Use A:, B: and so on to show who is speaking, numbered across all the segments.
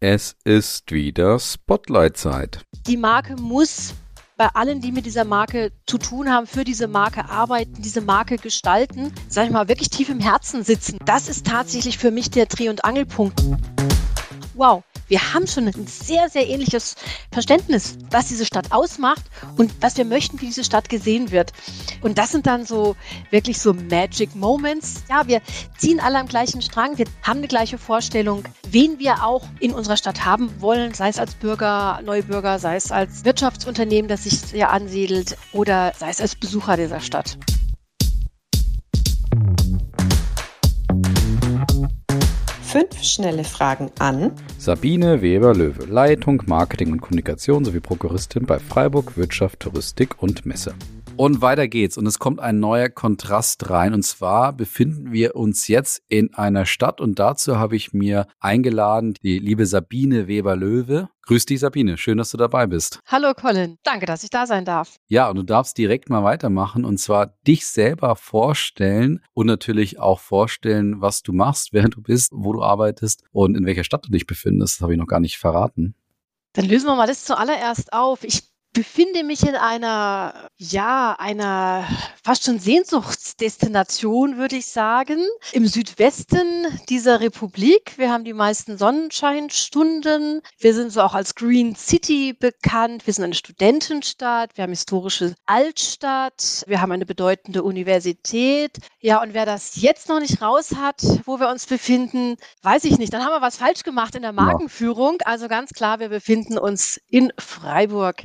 A: Es ist wieder Spotlight-Zeit.
B: Die Marke muss bei allen, die mit dieser Marke zu tun haben, für diese Marke arbeiten, diese Marke gestalten, sag ich mal, wirklich tief im Herzen sitzen. Das ist tatsächlich für mich der Dreh- und Angelpunkt. Wow, wir haben schon ein sehr, sehr ähnliches Verständnis, was diese Stadt ausmacht und was wir möchten, wie diese Stadt gesehen wird. Und das sind dann so wirklich so Magic Moments. Ja, wir ziehen alle am gleichen Strang, wir haben eine gleiche Vorstellung, wen wir auch in unserer Stadt haben wollen, sei es als Bürger, Neubürger, sei es als Wirtschaftsunternehmen, das sich hier ansiedelt oder sei es als Besucher dieser Stadt.
C: Fünf schnelle Fragen an
A: Sabine Weber-Löwe, Leitung Marketing und Kommunikation sowie Prokuristin bei Freiburg Wirtschaft, Touristik und Messe. Und weiter geht's. Und es kommt ein neuer Kontrast rein. Und zwar befinden wir uns jetzt in einer Stadt. Und dazu habe ich mir eingeladen, die liebe Sabine Weber-Löwe. Grüß dich, Sabine. Schön, dass du dabei bist.
B: Hallo, Colin. Danke, dass ich da sein darf.
A: Ja, und du darfst direkt mal weitermachen. Und zwar dich selber vorstellen und natürlich auch vorstellen, was du machst, wer du bist, wo du arbeitest und in welcher Stadt du dich befindest. Das habe ich noch gar nicht verraten.
B: Dann lösen wir mal das zuallererst auf. Ich befinde mich in einer, ja, einer fast schon Sehnsuchtsdestination, würde ich sagen, im Südwesten dieser Republik. Wir haben die meisten Sonnenscheinstunden. Wir sind so auch als Green City bekannt. Wir sind eine Studentenstadt. Wir haben historische Altstadt. Wir haben eine bedeutende Universität. Ja, und wer das jetzt noch nicht raus hat, wo wir uns befinden, weiß ich nicht. Dann haben wir was falsch gemacht in der Markenführung. Also ganz klar, wir befinden uns in Freiburg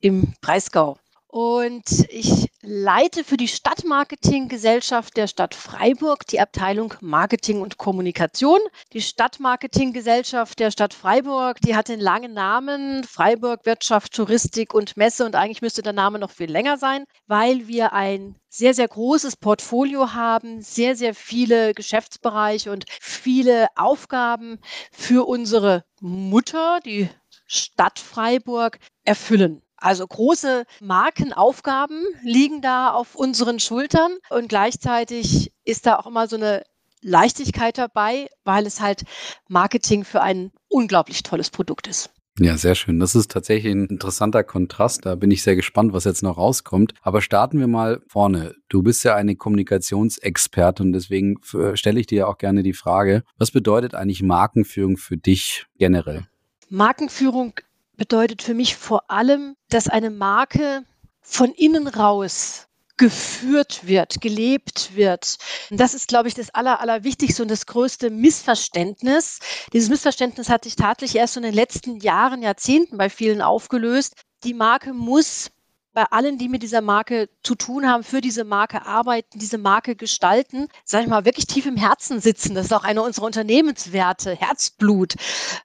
B: im Breisgau. Und ich leite für die Stadtmarketinggesellschaft der Stadt Freiburg die Abteilung Marketing und Kommunikation. Die Stadtmarketinggesellschaft der Stadt Freiburg, die hat den langen Namen Freiburg Wirtschaft, Touristik und Messe. Und eigentlich müsste der Name noch viel länger sein, weil wir ein sehr, sehr großes Portfolio haben, sehr, sehr viele Geschäftsbereiche und viele Aufgaben für unsere Mutter, die Stadt Freiburg, erfüllen. Also große Markenaufgaben liegen da auf unseren Schultern und gleichzeitig ist da auch immer so eine Leichtigkeit dabei, weil es halt Marketing für ein unglaublich tolles Produkt ist.
A: Ja, sehr schön. Das ist tatsächlich ein interessanter Kontrast. Da bin ich sehr gespannt, was jetzt noch rauskommt. Aber starten wir mal vorne. Du bist ja eine Kommunikationsexperte und deswegen stelle ich dir auch gerne die Frage, was bedeutet eigentlich Markenführung für dich generell?
B: Markenführung bedeutet für mich vor allem, dass eine Marke von innen raus geführt wird, gelebt wird. Und das ist, glaube ich, das Aller, Allerwichtigste und das größte Missverständnis. Dieses Missverständnis hat sich tatsächlich erst in den letzten Jahren, Jahrzehnten bei vielen aufgelöst. Die Marke muss bei allen, die mit dieser Marke zu tun haben, für diese Marke arbeiten, diese Marke gestalten, sage ich mal, wirklich tief im Herzen sitzen. Das ist auch einer unserer Unternehmenswerte, Herzblut.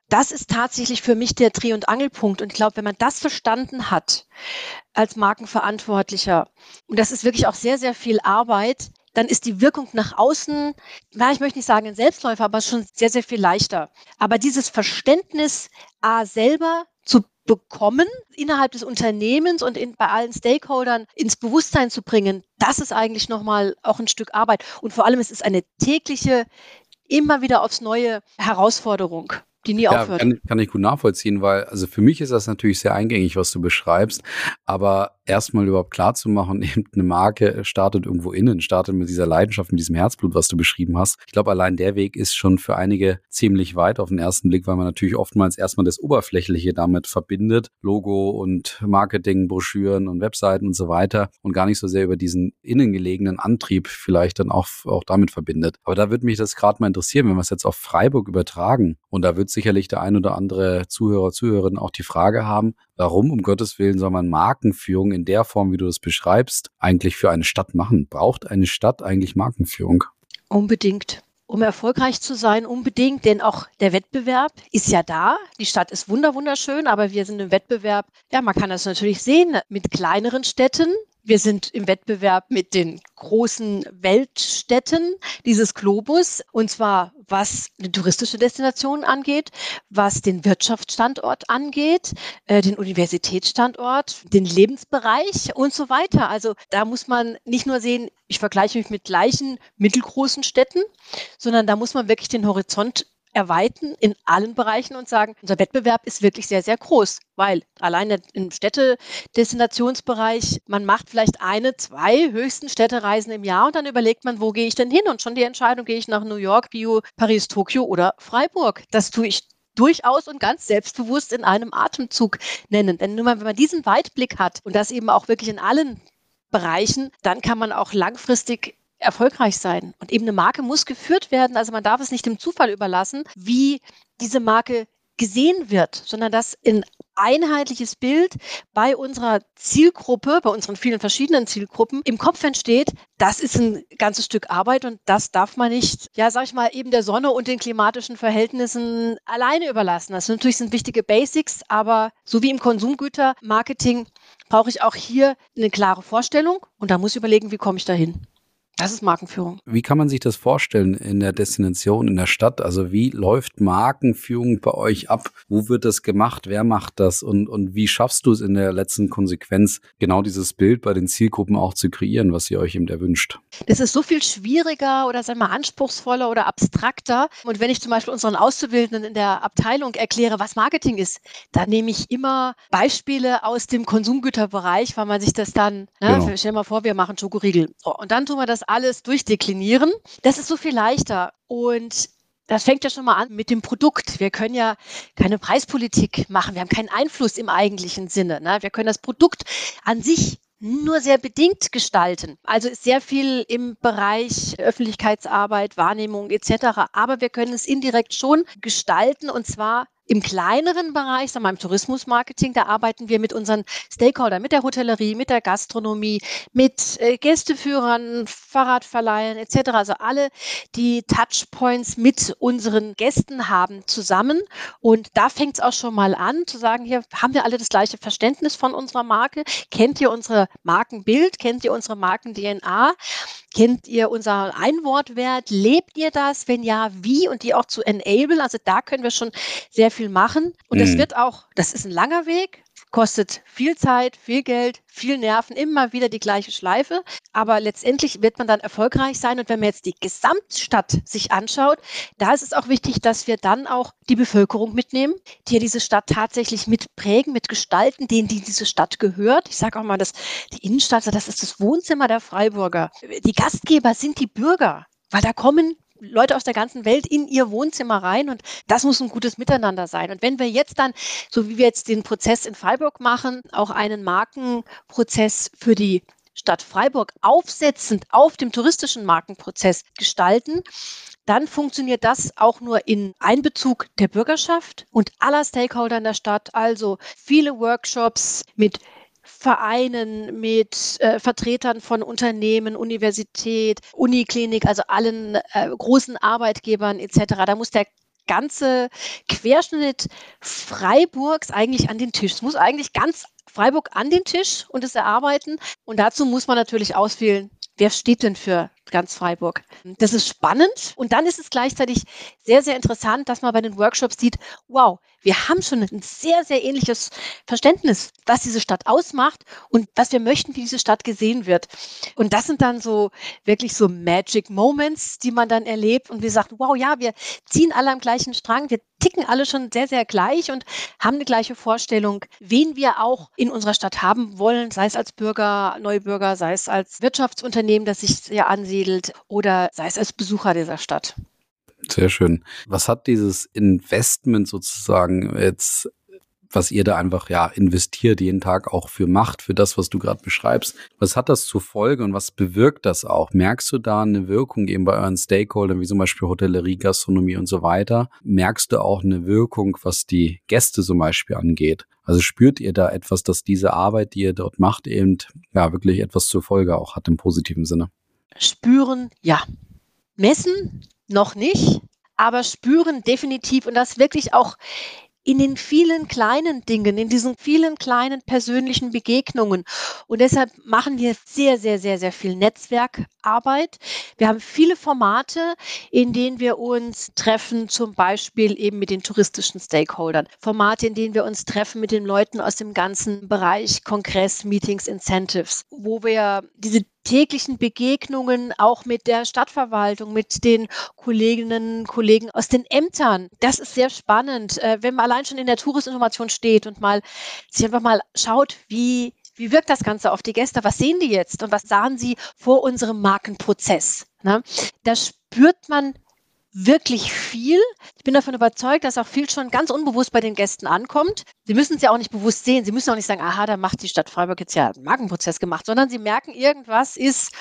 B: Das ist tatsächlich für mich der Dreh- und Angelpunkt. Und ich glaube, wenn man das verstanden hat als Markenverantwortlicher, und das ist wirklich auch sehr, sehr viel Arbeit, dann ist die Wirkung nach außen, na, ich möchte nicht sagen ein Selbstläufer, aber schon sehr, sehr viel leichter. Aber dieses Verständnis A selber zu bekommen, innerhalb des Unternehmens und in, bei allen Stakeholdern ins Bewusstsein zu bringen, das ist eigentlich nochmal auch ein Stück Arbeit. Und vor allem es ist eine tägliche, immer wieder aufs neue Herausforderung die nie ja, aufhört.
A: Kann, kann ich gut nachvollziehen, weil also für mich ist das natürlich sehr eingängig, was du beschreibst, aber erstmal überhaupt klar zu machen, eben eine Marke startet irgendwo innen, startet mit dieser Leidenschaft, mit diesem Herzblut, was du beschrieben hast. Ich glaube, allein der Weg ist schon für einige ziemlich weit auf den ersten Blick, weil man natürlich oftmals erstmal das Oberflächliche damit verbindet, Logo und Marketing, Broschüren und Webseiten und so weiter und gar nicht so sehr über diesen innen gelegenen Antrieb vielleicht dann auch, auch damit verbindet. Aber da würde mich das gerade mal interessieren, wenn wir es jetzt auf Freiburg übertragen und da wird sicherlich der ein oder andere Zuhörer, Zuhörerin auch die Frage haben, warum um Gottes Willen soll man Markenführung in der Form, wie du das beschreibst, eigentlich für eine Stadt machen? Braucht eine Stadt eigentlich Markenführung?
B: Unbedingt. Um erfolgreich zu sein, unbedingt, denn auch der Wettbewerb ist ja da. Die Stadt ist wunderschön, aber wir sind im Wettbewerb, ja, man kann das natürlich sehen, mit kleineren Städten, wir sind im Wettbewerb mit den großen Weltstädten dieses Globus, und zwar was eine touristische Destination angeht, was den Wirtschaftsstandort angeht, äh, den Universitätsstandort, den Lebensbereich und so weiter. Also da muss man nicht nur sehen, ich vergleiche mich mit gleichen mittelgroßen Städten, sondern da muss man wirklich den Horizont erweitern in allen Bereichen und sagen, unser Wettbewerb ist wirklich sehr, sehr groß, weil alleine im Städtedestinationsbereich, man macht vielleicht eine, zwei höchsten Städtereisen im Jahr und dann überlegt man, wo gehe ich denn hin? Und schon die Entscheidung, gehe ich nach New York, Bio, Paris, Tokio oder Freiburg. Das tue ich durchaus und ganz selbstbewusst in einem Atemzug nennen. Denn nur mal, wenn man diesen Weitblick hat und das eben auch wirklich in allen Bereichen, dann kann man auch langfristig erfolgreich sein. Und eben eine Marke muss geführt werden. Also man darf es nicht dem Zufall überlassen, wie diese Marke gesehen wird, sondern dass ein einheitliches Bild bei unserer Zielgruppe, bei unseren vielen verschiedenen Zielgruppen im Kopf entsteht, das ist ein ganzes Stück Arbeit und das darf man nicht, ja, sag ich mal, eben der Sonne und den klimatischen Verhältnissen alleine überlassen. Das natürlich sind wichtige Basics, aber so wie im Konsumgütermarketing brauche ich auch hier eine klare Vorstellung und da muss ich überlegen, wie komme ich dahin. Das ist Markenführung.
A: Wie kann man sich das vorstellen in der Destination, in der Stadt? Also wie läuft Markenführung bei euch ab? Wo wird das gemacht? Wer macht das? Und, und wie schaffst du es in der letzten Konsequenz, genau dieses Bild bei den Zielgruppen auch zu kreieren, was ihr euch eben erwünscht?
B: Das ist so viel schwieriger oder sagen wir anspruchsvoller oder abstrakter. Und wenn ich zum Beispiel unseren Auszubildenden in der Abteilung erkläre, was Marketing ist, dann nehme ich immer Beispiele aus dem Konsumgüterbereich, weil man sich das dann, ne, genau. stell mal vor, wir machen Schokoriegel. Und dann tun wir das alles durchdeklinieren. Das ist so viel leichter. Und das fängt ja schon mal an mit dem Produkt. Wir können ja keine Preispolitik machen. Wir haben keinen Einfluss im eigentlichen Sinne. Ne? Wir können das Produkt an sich nur sehr bedingt gestalten. Also ist sehr viel im Bereich Öffentlichkeitsarbeit, Wahrnehmung etc. Aber wir können es indirekt schon gestalten und zwar im kleineren Bereich, sagen wir im Tourismusmarketing, da arbeiten wir mit unseren Stakeholdern, mit der Hotellerie, mit der Gastronomie, mit äh, Gästeführern, Fahrradverleihern etc. Also alle, die Touchpoints mit unseren Gästen haben, zusammen. Und da fängt es auch schon mal an, zu sagen, hier haben wir alle das gleiche Verständnis von unserer Marke. Kennt ihr unsere Markenbild? Kennt ihr unsere Marken-DNA? Kennt ihr unser Einwortwert? Lebt ihr das? Wenn ja, wie? Und die auch zu enable. Also da können wir schon sehr viel machen. Und mhm. das wird auch, das ist ein langer Weg, kostet viel Zeit, viel Geld, viel Nerven, immer wieder die gleiche Schleife. Aber letztendlich wird man dann erfolgreich sein. Und wenn man jetzt die Gesamtstadt sich anschaut, da ist es auch wichtig, dass wir dann auch die Bevölkerung mitnehmen, die ja diese Stadt tatsächlich mitprägen, mitgestalten, denen die diese Stadt gehört. Ich sage auch mal, dass die Innenstadt, das ist das Wohnzimmer der Freiburger. Die Gastgeber sind die Bürger. Weil da kommen Leute aus der ganzen Welt in ihr Wohnzimmer rein und das muss ein gutes Miteinander sein. Und wenn wir jetzt dann, so wie wir jetzt den Prozess in Freiburg machen, auch einen Markenprozess für die Stadt Freiburg aufsetzend auf dem touristischen Markenprozess gestalten, dann funktioniert das auch nur in Einbezug der Bürgerschaft und aller Stakeholder in der Stadt, also viele Workshops mit Vereinen, mit äh, Vertretern von Unternehmen, Universität, Uniklinik, also allen äh, großen Arbeitgebern etc. Da muss der ganze Querschnitt Freiburgs eigentlich an den Tisch. Es muss eigentlich ganz Freiburg an den Tisch und es erarbeiten. Und dazu muss man natürlich auswählen, wer steht denn für ganz Freiburg. Das ist spannend und dann ist es gleichzeitig sehr, sehr interessant, dass man bei den Workshops sieht, wow, wir haben schon ein sehr, sehr ähnliches Verständnis, was diese Stadt ausmacht und was wir möchten, wie diese Stadt gesehen wird. Und das sind dann so wirklich so Magic Moments, die man dann erlebt und wir sagen, wow, ja, wir ziehen alle am gleichen Strang, wir ticken alle schon sehr, sehr gleich und haben eine gleiche Vorstellung, wen wir auch in unserer Stadt haben wollen, sei es als Bürger, Neubürger, sei es als Wirtschaftsunternehmen, das sich sehr ansiedelt oder sei es als Besucher dieser Stadt.
A: Sehr schön. Was hat dieses Investment sozusagen jetzt was ihr da einfach ja investiert, jeden Tag auch für macht, für das, was du gerade beschreibst. Was hat das zur Folge und was bewirkt das auch? Merkst du da eine Wirkung eben bei euren Stakeholdern, wie zum Beispiel Hotellerie, Gastronomie und so weiter? Merkst du auch eine Wirkung, was die Gäste zum Beispiel angeht? Also spürt ihr da etwas, dass diese Arbeit, die ihr dort macht, eben ja wirklich etwas zur Folge auch hat im positiven Sinne?
B: Spüren, ja. Messen noch nicht, aber spüren definitiv und das wirklich auch in den vielen kleinen Dingen, in diesen vielen kleinen persönlichen Begegnungen. Und deshalb machen wir sehr, sehr, sehr, sehr viel Netzwerkarbeit. Wir haben viele Formate, in denen wir uns treffen, zum Beispiel eben mit den touristischen Stakeholdern. Formate, in denen wir uns treffen mit den Leuten aus dem ganzen Bereich Kongress, Meetings, Incentives, wo wir diese täglichen Begegnungen auch mit der Stadtverwaltung, mit den Kolleginnen und Kollegen aus den Ämtern. Das ist sehr spannend, äh, wenn man allein schon in der Touristinformation steht und mal sich einfach mal schaut, wie wie wirkt das Ganze auf die Gäste? Was sehen die jetzt und was sahen sie vor unserem Markenprozess? Ne? Da spürt man wirklich viel. Ich bin davon überzeugt, dass auch viel schon ganz unbewusst bei den Gästen ankommt. Sie müssen es ja auch nicht bewusst sehen. Sie müssen auch nicht sagen, aha, da macht die Stadt Freiburg jetzt ja einen Markenprozess gemacht, sondern sie merken, irgendwas ist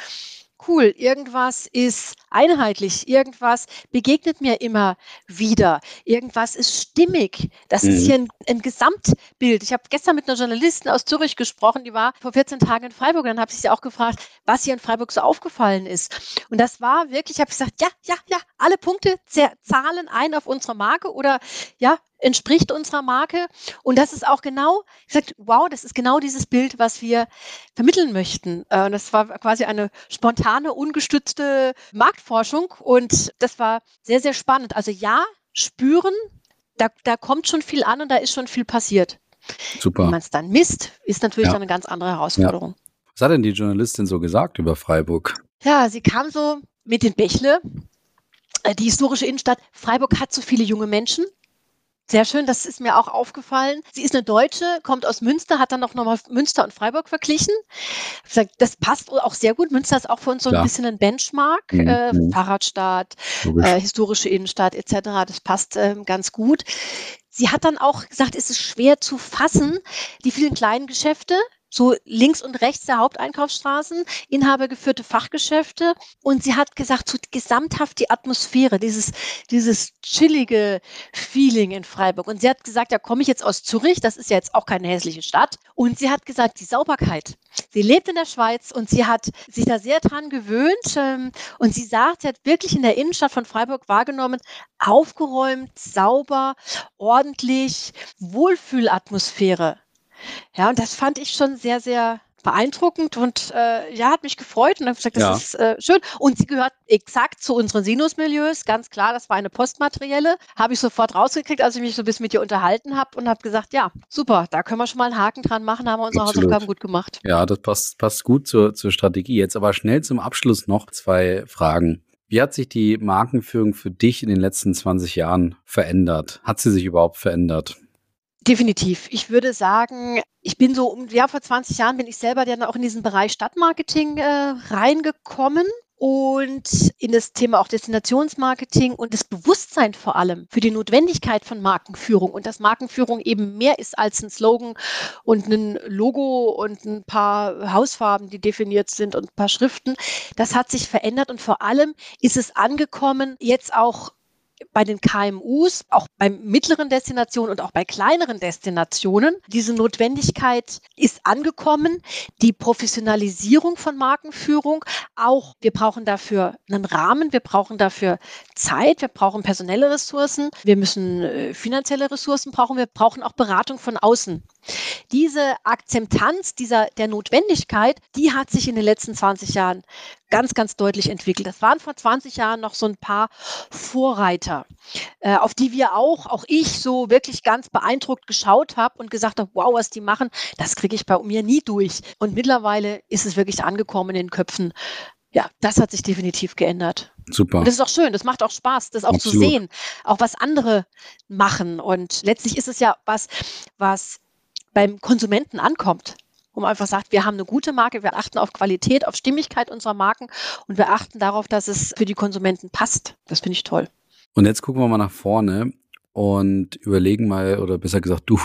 B: cool, irgendwas ist einheitlich, irgendwas begegnet mir immer wieder, irgendwas ist stimmig. Das mhm. ist hier ein, ein Gesamtbild. Ich habe gestern mit einer Journalistin aus Zürich gesprochen, die war vor 14 Tagen in Freiburg dann habe ich sie auch gefragt, was ihr in Freiburg so aufgefallen ist. Und das war wirklich, ich habe gesagt, ja, ja, ja, alle Punkte zahlen ein auf unsere Marke oder ja, entspricht unserer Marke. Und das ist auch genau, ich sagte, wow, das ist genau dieses Bild, was wir vermitteln möchten. Äh, und das war quasi eine spontane, ungestützte Marktforschung. Und das war sehr, sehr spannend. Also ja, spüren, da, da kommt schon viel an und da ist schon viel passiert.
A: Super.
B: Wie man es dann misst, ist natürlich ja. dann eine ganz andere Herausforderung. Ja.
A: Was hat denn die Journalistin so gesagt über Freiburg?
B: Ja, sie kam so mit den Bächle, äh, die historische Innenstadt. Freiburg hat so viele junge Menschen. Sehr schön, das ist mir auch aufgefallen. Sie ist eine Deutsche, kommt aus Münster, hat dann noch nochmal Münster und Freiburg verglichen. Das passt auch sehr gut. Münster ist auch für uns so ein bisschen ein Benchmark. Mhm. Äh, mhm. Fahrradstadt, äh, historische Innenstadt etc. Das passt äh, ganz gut. Sie hat dann auch gesagt, es ist schwer zu fassen, die vielen kleinen Geschäfte, so links und rechts der Haupteinkaufsstraßen, inhabergeführte Fachgeschäfte. Und sie hat gesagt, so gesamthaft die Atmosphäre, dieses, dieses chillige Feeling in Freiburg. Und sie hat gesagt, da komme ich jetzt aus Zürich, das ist ja jetzt auch keine hässliche Stadt. Und sie hat gesagt, die Sauberkeit. Sie lebt in der Schweiz und sie hat sich da sehr dran gewöhnt. Ähm, und sie sagt, sie hat wirklich in der Innenstadt von Freiburg wahrgenommen, aufgeräumt, sauber, ordentlich, Wohlfühlatmosphäre. Ja, und das fand ich schon sehr, sehr beeindruckend und äh, ja, hat mich gefreut und habe gesagt, das ja. ist äh, schön. Und sie gehört exakt zu unseren Sinusmilieus, ganz klar, das war eine postmaterielle. Habe ich sofort rausgekriegt, als ich mich so ein bisschen mit ihr unterhalten habe und habe gesagt, ja, super, da können wir schon mal einen Haken dran machen, haben wir unsere Absolut. Hausaufgaben gut gemacht.
A: Ja, das passt, passt gut zur, zur Strategie. Jetzt aber schnell zum Abschluss noch zwei Fragen. Wie hat sich die Markenführung für dich in den letzten 20 Jahren verändert? Hat sie sich überhaupt verändert?
B: Definitiv. Ich würde sagen, ich bin so, ja, vor 20 Jahren bin ich selber dann auch in diesen Bereich Stadtmarketing äh, reingekommen und in das Thema auch Destinationsmarketing und das Bewusstsein vor allem für die Notwendigkeit von Markenführung und dass Markenführung eben mehr ist als ein Slogan und ein Logo und ein paar Hausfarben, die definiert sind und ein paar Schriften. Das hat sich verändert und vor allem ist es angekommen, jetzt auch bei den KMUs, auch bei mittleren Destinationen und auch bei kleineren Destinationen. Diese Notwendigkeit ist angekommen. Die Professionalisierung von Markenführung auch. Wir brauchen dafür einen Rahmen, wir brauchen dafür Zeit, wir brauchen personelle Ressourcen, wir müssen äh, finanzielle Ressourcen brauchen, wir brauchen auch Beratung von außen. Diese Akzeptanz dieser, der Notwendigkeit, die hat sich in den letzten 20 Jahren ganz, ganz deutlich entwickelt. Das waren vor 20 Jahren noch so ein paar Vorreiter, äh, auf die wir auch, auch ich so wirklich ganz beeindruckt geschaut habe und gesagt habe, wow, was die machen, das kriege ich bei mir nie durch. Und mittlerweile ist es wirklich angekommen in den Köpfen. Ja, das hat sich definitiv geändert.
A: Super.
B: Und das ist auch schön, das macht auch Spaß, das auch Absolut. zu sehen, auch was andere machen. Und letztlich ist es ja was, was beim Konsumenten ankommt. Wo man einfach sagt, wir haben eine gute Marke, wir achten auf Qualität, auf Stimmigkeit unserer Marken und wir achten darauf, dass es für die Konsumenten passt. Das finde ich toll.
A: Und jetzt gucken wir mal nach vorne und überlegen mal, oder besser gesagt du,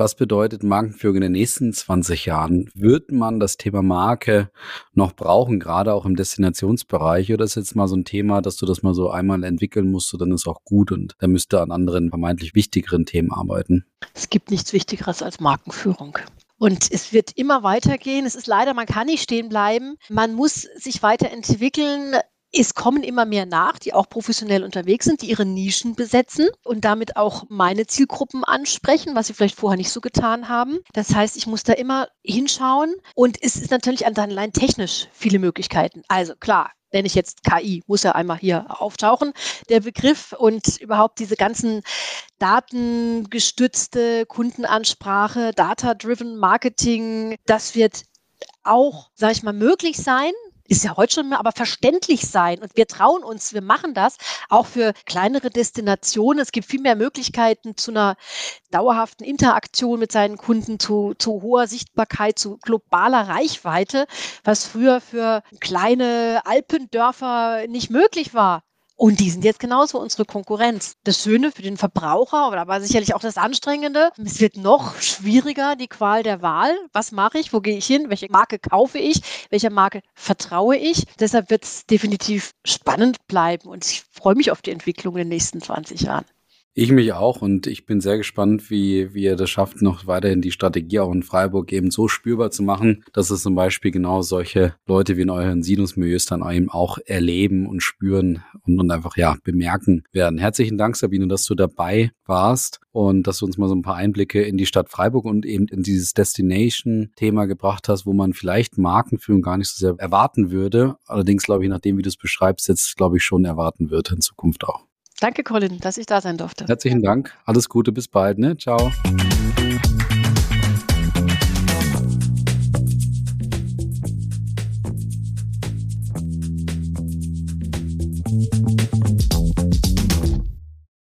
A: was bedeutet Markenführung in den nächsten 20 Jahren? Wird man das Thema Marke noch brauchen, gerade auch im Destinationsbereich? Oder ist jetzt mal so ein Thema, dass du das mal so einmal entwickeln musst, dann ist auch gut und da müsste an anderen vermeintlich wichtigeren Themen arbeiten?
B: Es gibt nichts Wichtigeres als Markenführung. Und es wird immer weitergehen. Es ist leider, man kann nicht stehen bleiben. Man muss sich weiterentwickeln es kommen immer mehr nach, die auch professionell unterwegs sind, die ihre Nischen besetzen und damit auch meine Zielgruppen ansprechen, was sie vielleicht vorher nicht so getan haben. Das heißt, ich muss da immer hinschauen und es ist natürlich allein technisch viele Möglichkeiten. Also klar, wenn ich jetzt KI, muss ja einmal hier auftauchen, der Begriff und überhaupt diese ganzen datengestützte Kundenansprache, Data-Driven Marketing, das wird auch, sage ich mal, möglich sein, ist ja heute schon mehr, aber verständlich sein. Und wir trauen uns, wir machen das auch für kleinere Destinationen. Es gibt viel mehr Möglichkeiten zu einer dauerhaften Interaktion mit seinen Kunden, zu, zu hoher Sichtbarkeit, zu globaler Reichweite, was früher für kleine Alpendörfer nicht möglich war. Und die sind jetzt genauso unsere Konkurrenz. Das Schöne für den Verbraucher, aber sicherlich auch das Anstrengende. Es wird noch schwieriger, die Qual der Wahl. Was mache ich? Wo gehe ich hin? Welche Marke kaufe ich? Welcher Marke vertraue ich? Deshalb wird es definitiv spannend bleiben. Und ich freue mich auf die Entwicklung in den nächsten 20 Jahren.
A: Ich mich auch und ich bin sehr gespannt, wie, wie ihr das schafft, noch weiterhin die Strategie auch in Freiburg eben so spürbar zu machen, dass es zum Beispiel genau solche Leute wie in euren Sinusmilieus dann eben auch erleben und spüren und, und einfach ja bemerken werden. Herzlichen Dank, Sabine, dass du dabei warst und dass du uns mal so ein paar Einblicke in die Stadt Freiburg und eben in dieses Destination-Thema gebracht hast, wo man vielleicht Markenführung gar nicht so sehr erwarten würde. Allerdings glaube ich, nachdem wie du es beschreibst, jetzt glaube ich schon erwarten wird in Zukunft auch.
B: Danke, Colin, dass ich da sein durfte.
A: Herzlichen Dank. Alles Gute, bis bald. Ne? Ciao.